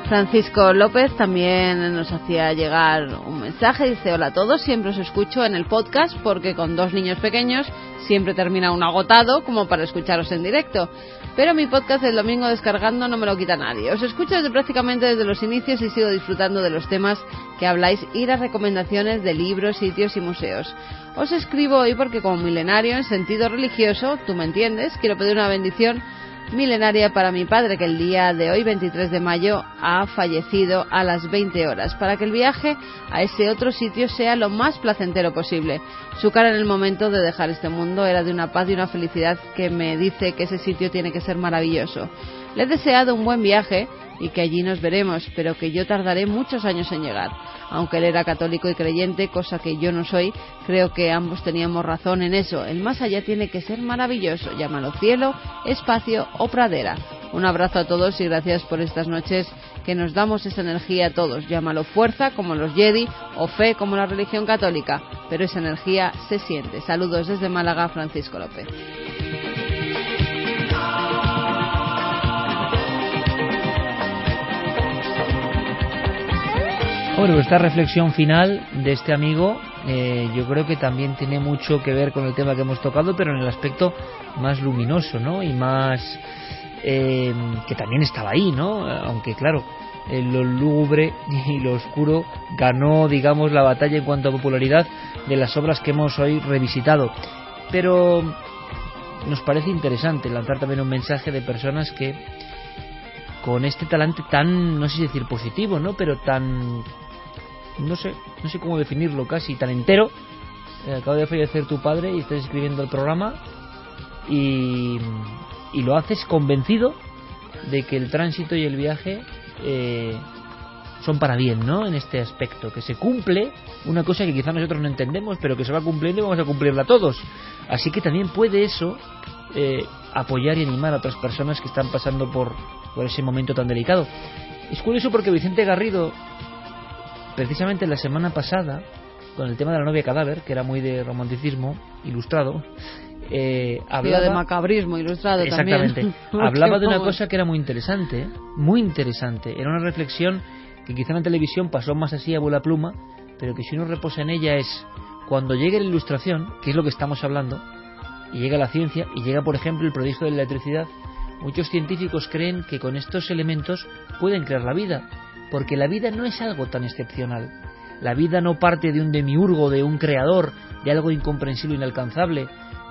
Francisco López también nos hacía llegar un mensaje. Dice, hola a todos, siempre os escucho en el podcast porque con dos niños pequeños siempre termina uno agotado como para escucharos en directo. Pero mi podcast del domingo descargando no me lo quita nadie. Os escucho desde prácticamente desde los inicios y sigo disfrutando de los temas que habláis y las recomendaciones de libros, sitios y museos. Os escribo hoy porque como milenario en sentido religioso, tú me entiendes, quiero pedir una bendición milenaria para mi padre que el día de hoy, 23 de mayo, ha fallecido a las 20 horas, para que el viaje a ese otro sitio sea lo más placentero posible. Su cara en el momento de dejar este mundo era de una paz y una felicidad que me dice que ese sitio tiene que ser maravilloso. Le he deseado un buen viaje y que allí nos veremos, pero que yo tardaré muchos años en llegar. Aunque él era católico y creyente, cosa que yo no soy, creo que ambos teníamos razón en eso. El más allá tiene que ser maravilloso, llámalo cielo, espacio o pradera. Un abrazo a todos y gracias por estas noches que nos damos esa energía a todos. Llámalo fuerza como los Jedi o fe como la religión católica, pero esa energía se siente. Saludos desde Málaga, Francisco López. Bueno, esta reflexión final de este amigo eh, yo creo que también tiene mucho que ver con el tema que hemos tocado, pero en el aspecto más luminoso, ¿no? Y más... eh, que también estaba ahí, ¿no? Aunque claro, eh, lo lúgubre y lo oscuro ganó, digamos, la batalla en cuanto a popularidad de las obras que hemos hoy revisitado. Pero nos parece interesante lanzar también un mensaje de personas que con este talante tan, no sé si decir positivo, ¿no? Pero tan, no sé, no sé cómo definirlo casi, tan entero. Eh, acaba de fallecer tu padre y estás escribiendo el programa y, y lo haces convencido de que el tránsito y el viaje eh, son para bien, ¿no? En este aspecto, que se cumple una cosa que quizá nosotros no entendemos, pero que se va cumpliendo y vamos a cumplirla todos. Así que también puede eso eh, apoyar y animar a otras personas que están pasando por, por ese momento tan delicado. Es curioso porque Vicente Garrido, precisamente la semana pasada, con el tema de la novia cadáver, que era muy de romanticismo ilustrado, eh, hablaba de macabrismo ilustrado Exactamente. también. Hablaba de una cosa que era muy interesante, muy interesante. Era una reflexión que quizá en la televisión pasó más así a bola pluma, pero que si uno reposa en ella es cuando llegue la ilustración, que es lo que estamos hablando, y llega la ciencia, y llega por ejemplo el prodigio de la electricidad, muchos científicos creen que con estos elementos pueden crear la vida, porque la vida no es algo tan excepcional. La vida no parte de un demiurgo, de un creador, de algo incomprensible, inalcanzable.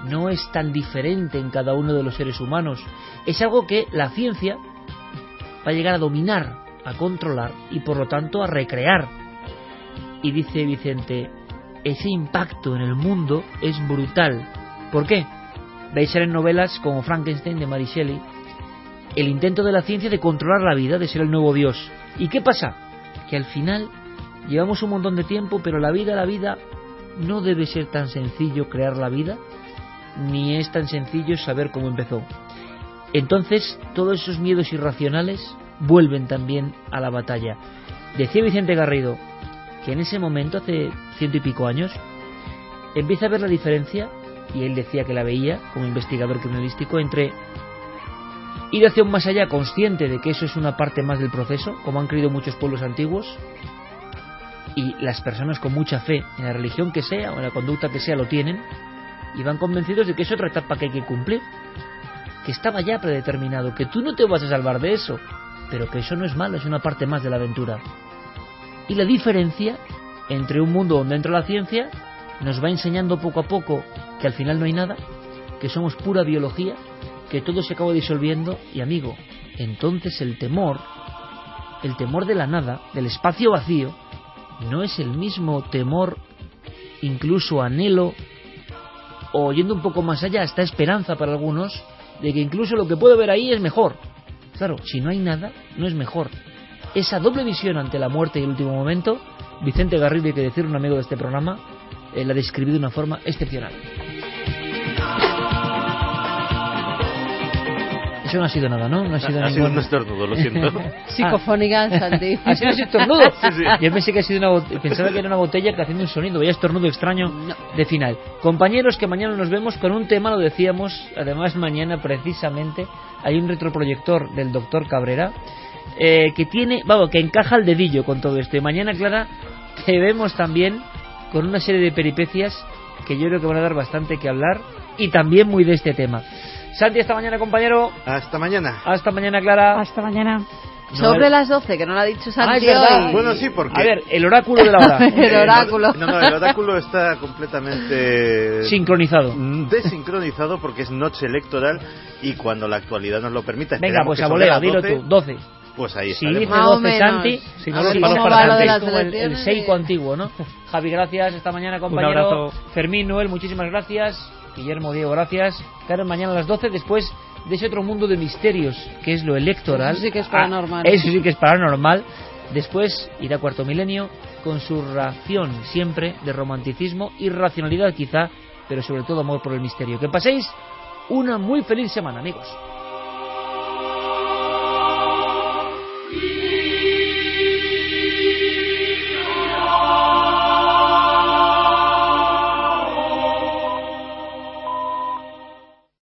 No es tan diferente en cada uno de los seres humanos. Es algo que la ciencia va a llegar a dominar, a controlar y por lo tanto a recrear. Y dice Vicente, ese impacto en el mundo es brutal. ¿Por qué? Veis en novelas como Frankenstein de Mary Shelley el intento de la ciencia de controlar la vida, de ser el nuevo Dios. ¿Y qué pasa? Que al final llevamos un montón de tiempo, pero la vida, la vida, no debe ser tan sencillo crear la vida, ni es tan sencillo saber cómo empezó. Entonces, todos esos miedos irracionales vuelven también a la batalla. Decía Vicente Garrido que en ese momento, hace ciento y pico años, empieza a ver la diferencia, y él decía que la veía como investigador criminalístico, entre ir hacia un más allá consciente de que eso es una parte más del proceso, como han creído muchos pueblos antiguos, y las personas con mucha fe en la religión que sea o en la conducta que sea lo tienen, y van convencidos de que es otra etapa que hay que cumplir, que estaba ya predeterminado, que tú no te vas a salvar de eso, pero que eso no es malo, es una parte más de la aventura. Y la diferencia entre un mundo donde entra la ciencia nos va enseñando poco a poco que al final no hay nada, que somos pura biología, que todo se acaba disolviendo y amigo, entonces el temor, el temor de la nada, del espacio vacío, no es el mismo temor, incluso anhelo, o yendo un poco más allá, hasta esperanza para algunos, de que incluso lo que puedo ver ahí es mejor. Claro, si no hay nada, no es mejor. Esa doble visión ante la muerte y el último momento, Vicente Garrido, hay que decir, un amigo de este programa, eh, la describió de una forma excepcional. Eso no ha sido nada, ¿no? No ha sido ha ningún... sido un estornudo, lo siento. Psicofónica, Santi. ¿Ha sido ese estornudo? Yo pensé que ha sido una botella, pensaba que era una botella que haciendo un sonido, vaya estornudo extraño de final. Compañeros, que mañana nos vemos con un tema, lo decíamos, además mañana precisamente hay un retroproyector del doctor Cabrera eh, que tiene, vamos, que encaja el dedillo con todo esto. Y mañana, Clara, te vemos también con una serie de peripecias que yo creo que van a dar bastante que hablar y también muy de este tema. Santi, hasta mañana, compañero. Hasta mañana. Hasta mañana, Clara. Hasta mañana. Sobre las 12, que no lo ha dicho Santi Ah. Bueno, sí, porque... A ver, el oráculo de la hora. el oráculo. No, no, el oráculo está completamente... Sincronizado. Desincronizado porque es noche electoral y cuando la actualidad nos lo permita... Venga, pues que a sobre voleo, las dilo 12, tú. 12. Pues ahí Si estaremos. dice Más o 12 menos. Santi, Si no, va para Santi. es como el, el. Seiko antiguo, ¿no? Javi, gracias. Esta mañana, compañero. abrazo. Fermín, Noel, muchísimas gracias. Guillermo, Diego, gracias. Claro, mañana a las 12, después de ese otro mundo de misterios, que es lo electoral. Eso sí que es Ah, paranormal. eso sí que es paranormal. Después irá Cuarto Milenio con su ración siempre de romanticismo y racionalidad quizá, pero sobre todo amor por el misterio. Que paséis una muy feliz semana, amigos.